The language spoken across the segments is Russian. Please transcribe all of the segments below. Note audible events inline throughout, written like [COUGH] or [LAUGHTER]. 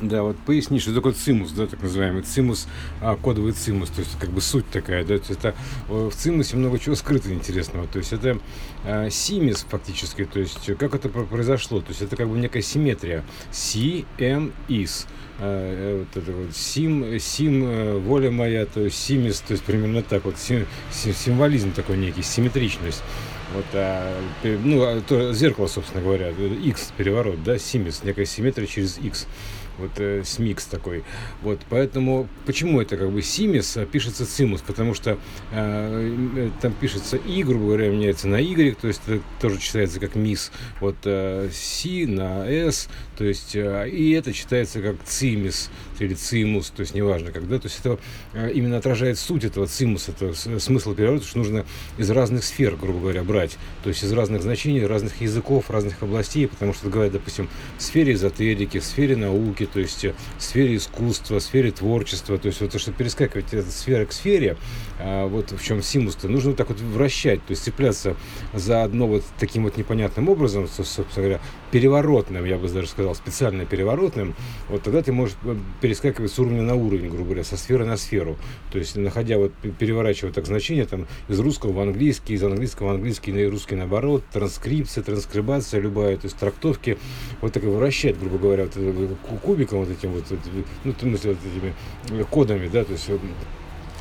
Да, вот поясни, что такое цимус, да, так называемый. Цимус, а, кодовый цимус, то есть как бы суть такая, да, то есть это в цимусе много чего скрыто интересного, то есть это а, симис фактически, то есть как это произошло, то есть это как бы некая симметрия, си, м, ис, а, вот это вот сим, сим, э, воля моя, то есть симис, то есть примерно так вот, сим, символизм такой некий, симметричность. Вот, а, ну, то зеркало, собственно говоря, X переворот, да, симис, некая симметрия через X вот э, смикс такой. Вот, поэтому почему это как бы симис, а пишется цимус, потому что э, э, там пишется и, грубо говоря, меняется на y, то есть это тоже читается как мис, вот э, си на s, то есть э, и это читается как цимис или цимус, то есть неважно когда, то есть это э, именно отражает суть этого цимуса, это смысл переворота, что нужно из разных сфер, грубо говоря, брать, то есть из разных значений, разных языков, разных областей, потому что говорят, допустим, в сфере эзотерики, в сфере науки, то есть э, в сфере искусства, в сфере творчества, то есть вот то, что перескакивать от сферы к сфере, а, вот в чем симус-то, нужно вот так вот вращать, то есть цепляться за одно вот таким вот непонятным образом, собственно говоря, переворотным, я бы даже сказал, специально переворотным, вот тогда ты можешь э, перескакивать с уровня на уровень, грубо говоря, со сферы на сферу. То есть, находя вот, переворачивая так значение там из русского в английский, из английского в английский, на русский наоборот, транскрипция, транскрибация любая, то есть трактовки, вот так вращать, грубо говоря, вот, э, кубиком вот этим вот, ну, вот этими кодами, да, то есть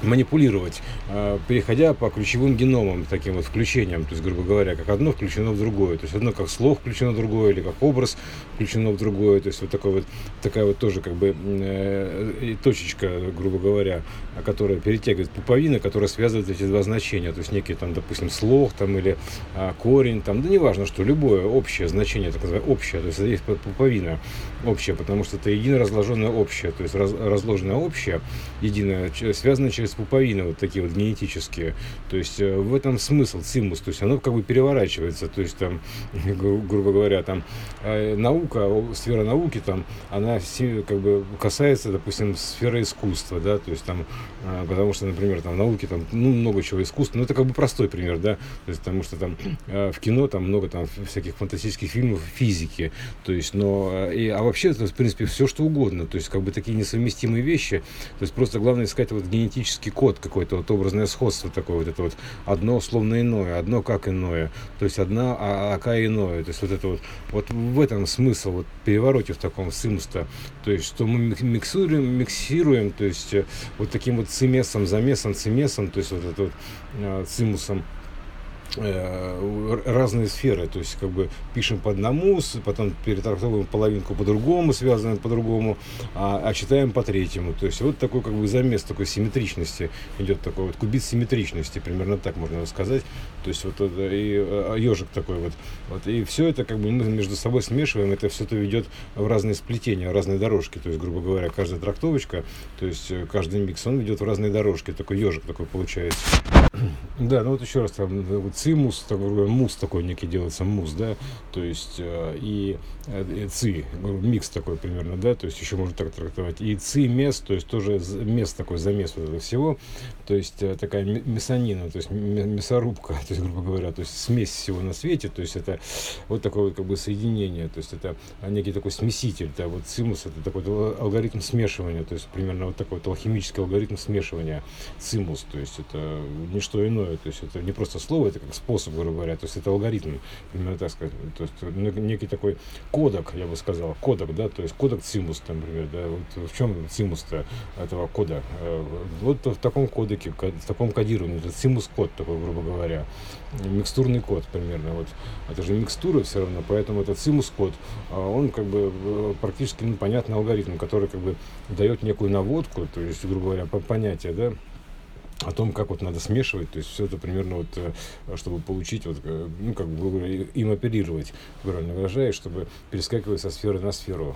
манипулировать, а, переходя по ключевым геномам, таким вот включением, то есть, грубо говоря, как одно включено в другое, то есть одно как слово включено в другое, или как образ включено в другое, то есть вот, такой вот такая вот тоже как бы э, точечка, грубо говоря, которая перетягивает пуповина, которая связывает эти два значения, то есть некий там, допустим, слог там или а, корень, там, да неважно что, любое общее значение, так называемое общее, то есть это есть пуповина общая, потому что это едино разложенное общее, то есть раз, разложенное общее, единое, связанное через пуповины вот такие вот генетические. То есть э, в этом смысл цимус, то есть оно как бы переворачивается, то есть там, [LAUGHS] гру грубо говоря, там э, наука, сфера науки там, она как бы касается, допустим, сферы искусства, да, то есть там, э, потому что, например, там в науке там, ну, много чего искусства, ну, это как бы простой пример, да, то есть потому что там в кино там много там всяких фантастических фильмов физики, то есть, но, и, а вообще, это, в принципе, все что угодно, то есть как бы такие несовместимые вещи, то есть просто главное искать вот генетически генетический код какой-то, вот образное сходство такое, вот это вот. Одно условно иное, одно как иное, то есть одна, а ака иное, то есть вот это вот, вот в этом смысл, вот перевороте в таком симуста, то есть что мы миксируем, миксируем, то есть э, вот таким вот цимесом, замесом, цимесом, то есть вот это вот э, цимусом, разные сферы, то есть как бы пишем по одному, потом перетрактовываем половинку по-другому, связанную по-другому, а, а читаем по третьему. То есть вот такой как бы замес такой симметричности идет такой вот кубит симметричности, примерно так можно сказать. То есть вот это и ежик а, такой вот. вот. И все это как бы мы между собой смешиваем, это все это ведет в разные сплетения, в разные дорожки. То есть, грубо говоря, каждая трактовочка, то есть э, каждый микс, он ведет в разные дорожки. Такой ежик такой получается. Да, ну вот еще раз там вот цимус, такой, мус такой некий делается, мус, да, то есть э, и, э, и ци, микс такой примерно, да, то есть еще можно так трактовать. И ци мес, то есть тоже мест такой замес вот этого всего, то есть э, такая мясонина, то есть мясорубка, [LAUGHS] то есть, грубо говоря, то есть смесь всего на свете, то есть это вот такое вот как бы соединение, то есть это некий такой смеситель, да, вот цимус это такой алгоритм смешивания, то есть примерно вот такой вот алхимический алгоритм смешивания цимус, то есть это не что иное, то есть это не просто слово, это как способ, грубо говоря, то есть это алгоритм, именно так сказать, то есть ну, некий такой кодек, я бы сказал, кодек, да, то есть кодек цимус, например, да, вот в чем цимус-то этого кода? Э, вот в таком кодеке, в таком кодировании, это цимус-код такой, грубо говоря, микстурный код примерно, вот, это же микстура все равно, поэтому этот цимус-код, а он как бы э, практически ну, понятный алгоритм, который как бы дает некую наводку, то есть, грубо говоря, понятие, да, о том, как вот надо смешивать, то есть все это примерно вот, э, чтобы получить, вот, э, ну, как бы, им оперировать, правильно выражаясь, чтобы перескакивать со сферы на сферу.